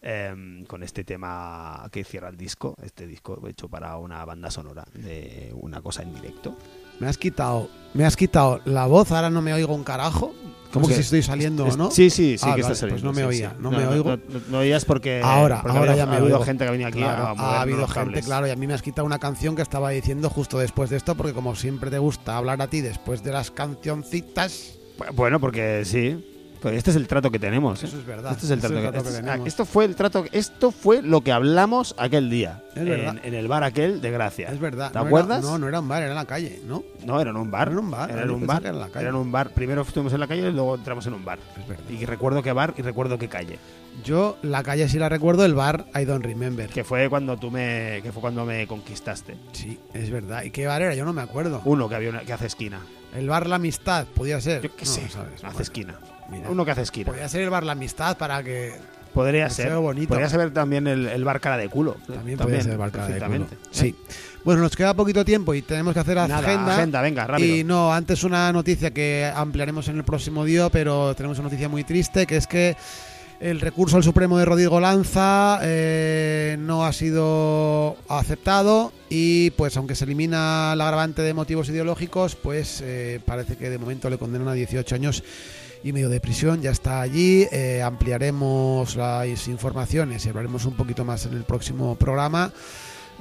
em, con este tema que cierra el disco, este disco hecho para una banda sonora de una cosa en directo. Me has quitado, me has quitado la voz, ahora no me oigo un carajo. Como que si estoy saliendo Es- no. Sí, sí, sí Ah, que vale, está saliendo. Pues no me oía, sí. no, me oigo. No, no- no oías porque. Ahora, porque ahora ya me ha habido oigo. gente que venido aquí Claro, a ha habido gente, cables. claro, y a mí me has quitado una canción que estaba diciendo justo después de esto, porque como siempre te gusta hablar a ti después de las cancioncitas, Bueno, porque sí. Este es el trato que tenemos. ¿eh? eso es verdad. Este es el trato, que, que este es- ah, tenemos. Esto fue el trato. Esto fue lo que hablamos aquel día. Es verdad. En, el bar aquel de Gracia. Es verdad. ¿Te no era- acuerdas? no, no era un bar, era en la calle, ¿no? No, era en un bar. Era en un bar, Era en un bar. era en la calle. Era en un bar. Primero estuvimos en la calle y luego entramos en un bar. Es verdad. Y recuerdo qué bar y recuerdo qué calle. Yo la calle sí la recuerdo, el bar I don't remember. Que fue cuando tú me. Que fue cuando me conquistaste. Sí, es verdad. ¿Y qué bar era? Yo no me acuerdo. Uno que había una, que hace esquina. El bar La Amistad, podía ser. Yo qué No, sé. ¿sabes? Hace Bueno, esquina. Mira. Uno que hace esquina. Podría ser el bar La Amistad para que Podría ser. bonito. Podría ser también el, el bar cara de culo. también, podría ser el bar Cara de Culo. Sí. Bueno, nos queda poquito tiempo y tenemos que hacer Nada, agenda. agenda, venga, rápido. Y no, antes una noticia que ampliaremos en el próximo día, pero tenemos una noticia muy triste, que es que el recurso al Supremo de Rodrigo Lanza eh, no ha sido aceptado y pues aunque se elimina la agravante de motivos ideológicos, pues eh, parece que de momento le condenan a 18 años y medio de prisión, ya está allí, eh, ampliaremos las informaciones y hablaremos un poquito más en el próximo programa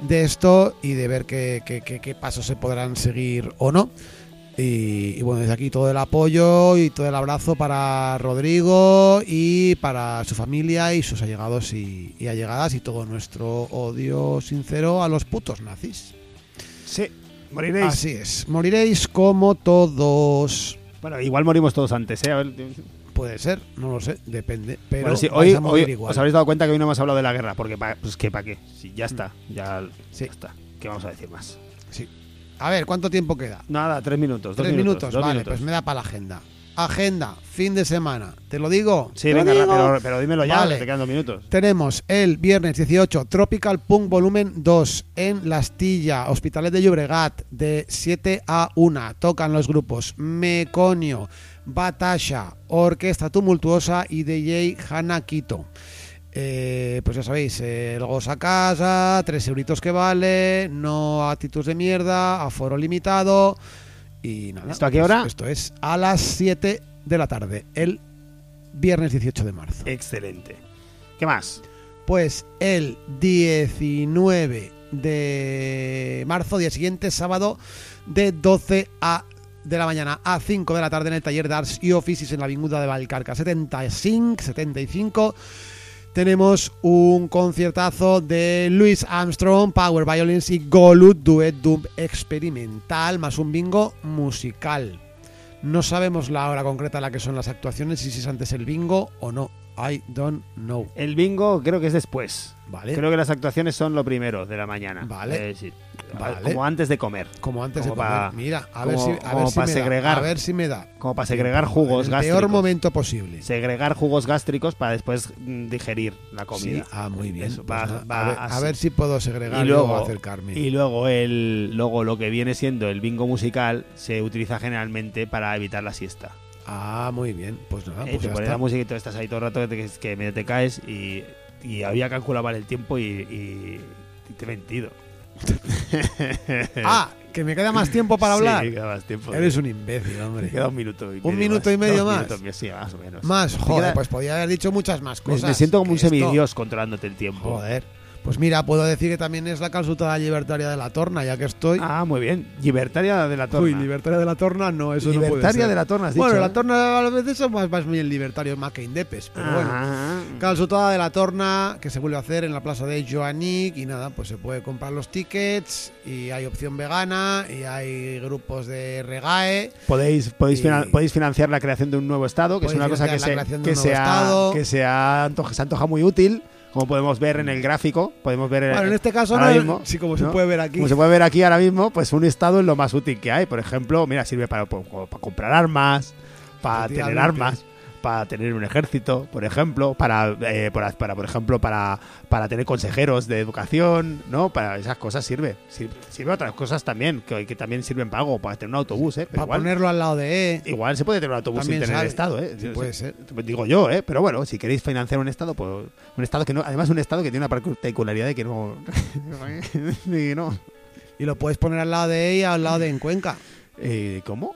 de esto y de ver qué, qué- qué- qué pasos se podrán seguir o no. Y, y bueno, desde aquí todo el apoyo y todo el abrazo para Rodrigo y para su familia y sus allegados y, y allegadas y todo nuestro odio sincero a los putos nazis. Sí, moriréis. Así es, moriréis como todos. Bueno, igual morimos todos antes, ¿eh? A ver, Puede ser, no lo sé, depende. Pero Bueno, sí, hoy, igual. os habréis dado cuenta que hoy no hemos hablado de la guerra, porque pa- pues que para qué. Sí, ya está, ya, Sí. ya está. ¿Qué vamos a decir más? Sí. A ver, ¿cuánto tiempo queda? Nada, tres minutos. dos Tres minutos, vale, minutos. pues me da para la agenda. Agenda, fin de semana. ¿Te lo digo? Sí, ¿Te lo venga, digo? pero, pero dímelo ya, Vale. te quedan dos minutos. Tenemos el viernes 18 Tropical Punk Volumen 2 en La Astilla, Hospitalet de Llobregat, de 7 a 1. Tocan los grupos Meconio, Batasha, Orquesta Tumultuosa y DJ Hana Quito. Eh, pues ya sabéis, eh, el Gos a casa, tres euritos que vale, no actitud de mierda, aforo limitado y nada. ¿Esto a qué pues hora? Esto es a las 7 de la tarde, el viernes 18 de marzo. Excelente. ¿Qué más? Pues el 19 de marzo, día siguiente, sábado, de 12 a de la mañana a 5 de la tarde en el taller de Arts y Offices en la Avinguda de Valcarca 75, 75. Tenemos un conciertazo de Louis Armstrong, Power Violins y Golut Duet Doom experimental, más un bingo musical. No sabemos la hora concreta en la que son las actuaciones y si es antes el bingo o no. I don't know. El bingo creo que es después. Vale. Creo que las actuaciones son lo primero de la mañana. Vale. Sí. Vale. Como antes de comer. Como antes Como de comer. Mira, a ver si, a como ver si me segregar. da. A ver si me da. Como para segregar jugos el gástricos. peor momento posible. Segregar jugos gástricos para después mm, digerir la Sí, comida. ah, muy bien. Eso, Pues va- nada, va a, ver, a así. ver si puedo segregar y luego acercarme. y luego el luego lo que viene siendo el bingo musical se utiliza generalmente para evitar la siesta. Ah, muy bien. Pues nada, Eh, pues te ya pones la música y tú estás ahí todo el rato que, te- que medio te caes y, y había calculado mal el tiempo y, y- y te he mentido. *laughs* Ah, que me queda más tiempo para *laughs* hablar. Sí, queda más tiempo. Eres un imbécil, hombre. Me queda un minuto y medio ¿Un minuto y medio *laughs* más? minutos, sí, más o menos. Más, joder, queda- pues podía haber dicho muchas más cosas. me siento como un esto- semidios controlándote el tiempo. Joder. Pues mira, puedo decir que también es la calzutada libertaria de la torna, ya que estoy. Ah, muy bien. Libertaria de la torna. Uy, libertaria de la torna, no, eso no puede Libertaria ser. de la torna, has Bueno, la ¿eh? torna a veces son más, más bien libertarios más que indepes, pero bueno. Ah. Calzutada de la torna que se vuelve a hacer en la plaza de Joanic y nada, pues se puede comprar los tickets y hay opción vegana y hay grupos de regae. Podéis, podéis, Y- finan- podéis financiar la creación de un nuevo estado, que es una cosa que, se, que, se ha- que se, ha antoja- se antoja muy útil, como podemos ver en el gráfico. Podemos ver Bueno, en este caso ahora no, mismo, *laughs* sí, como se ¿no? puede ver aquí. Como se puede ver aquí ahora mismo, pues un estado es lo más útil que hay. Por ejemplo, mira, sirve para, para comprar armas, para tener armas, para tener un ejército, por ejemplo, para, eh, para, para, por ejemplo, para, para tener consejeros de educación, ¿no? Para esas cosas sirve. Sir- Sirve otras cosas también, que, que también sirven pago, para tener un autobús, ¿eh? Pero Para igual, ponerlo al lado de E. igual se puede tener un autobús sin tener sale. Estado, ¿eh? Sí, puede ser. Digo yo, ¿eh? Pero bueno, si queréis financiar un Estado, pues un Estado que no, además un Estado que tiene una particularidad de que no... *laughs* y no. Y lo puedes poner al lado de E y al lado de en Cuenca. Eh, ¿Cómo?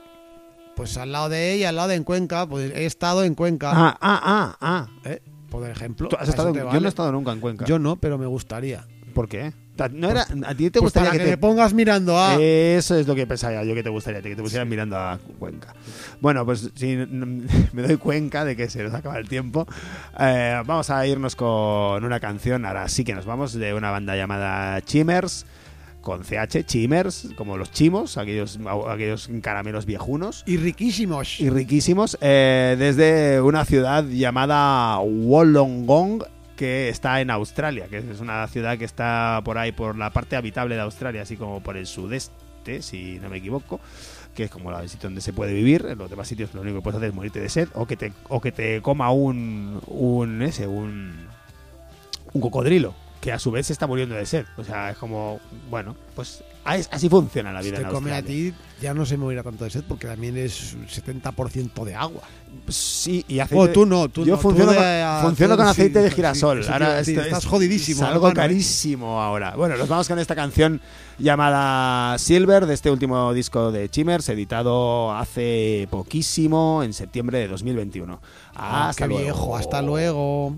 Pues al lado de E y al lado de en Cuenca. Pues he estado en Cuenca. Ah, ah, ah, ah. ¿eh? Por ejemplo. ¿Tú has estado Yo no he estado nunca en Cuenca. Yo no, pero me gustaría. ¿Por qué? No era, ¿A ti te Pues gustaría para que que, te... pongas mirando a. Eso es lo que pensaba yo que te gustaría, que te pusieran mirando a Cuenca. Bueno, pues si *laughs* me doy cuenta de que se nos acaba el tiempo, eh, vamos a irnos con una canción. Ahora sí que nos vamos de una banda llamada Chimers, con CH, Chimers, como los chimos, aquellos, aquellos caramelos viejunos Y riquísimos. y riquísimos, eh, desde una ciudad llamada Wollongong, que está en Australia, que es una ciudad que está por ahí, por la parte habitable de Australia, así como por el sudeste, si no me equivoco, que es como la sitio donde se puede vivir. En los demás sitios lo único que puedes hacer es morirte de sed o que te, o que te coma un, un, ese, un, un cocodrilo. Que a su vez se está muriendo de sed. O sea, es como, bueno, pues as- así funciona la Si vida te en come a ti, ya no se morirá tanto de sed porque también es un 70% de agua. Sí, y aceite. Oh, tú no, tú Yo no, funciono, tú con, de- funciono con sí, aceite de sí, girasol. eso te ahora esto estás es- jodidísimo, es algo hermano, ¿eh? carísimo ahora. Bueno, nos vamos con esta canción llamada Silver de este último disco de Chimers, editado hace poquísimo, en septiembre de 2021. Ah, Hasta qué luego. viejo, hasta luego.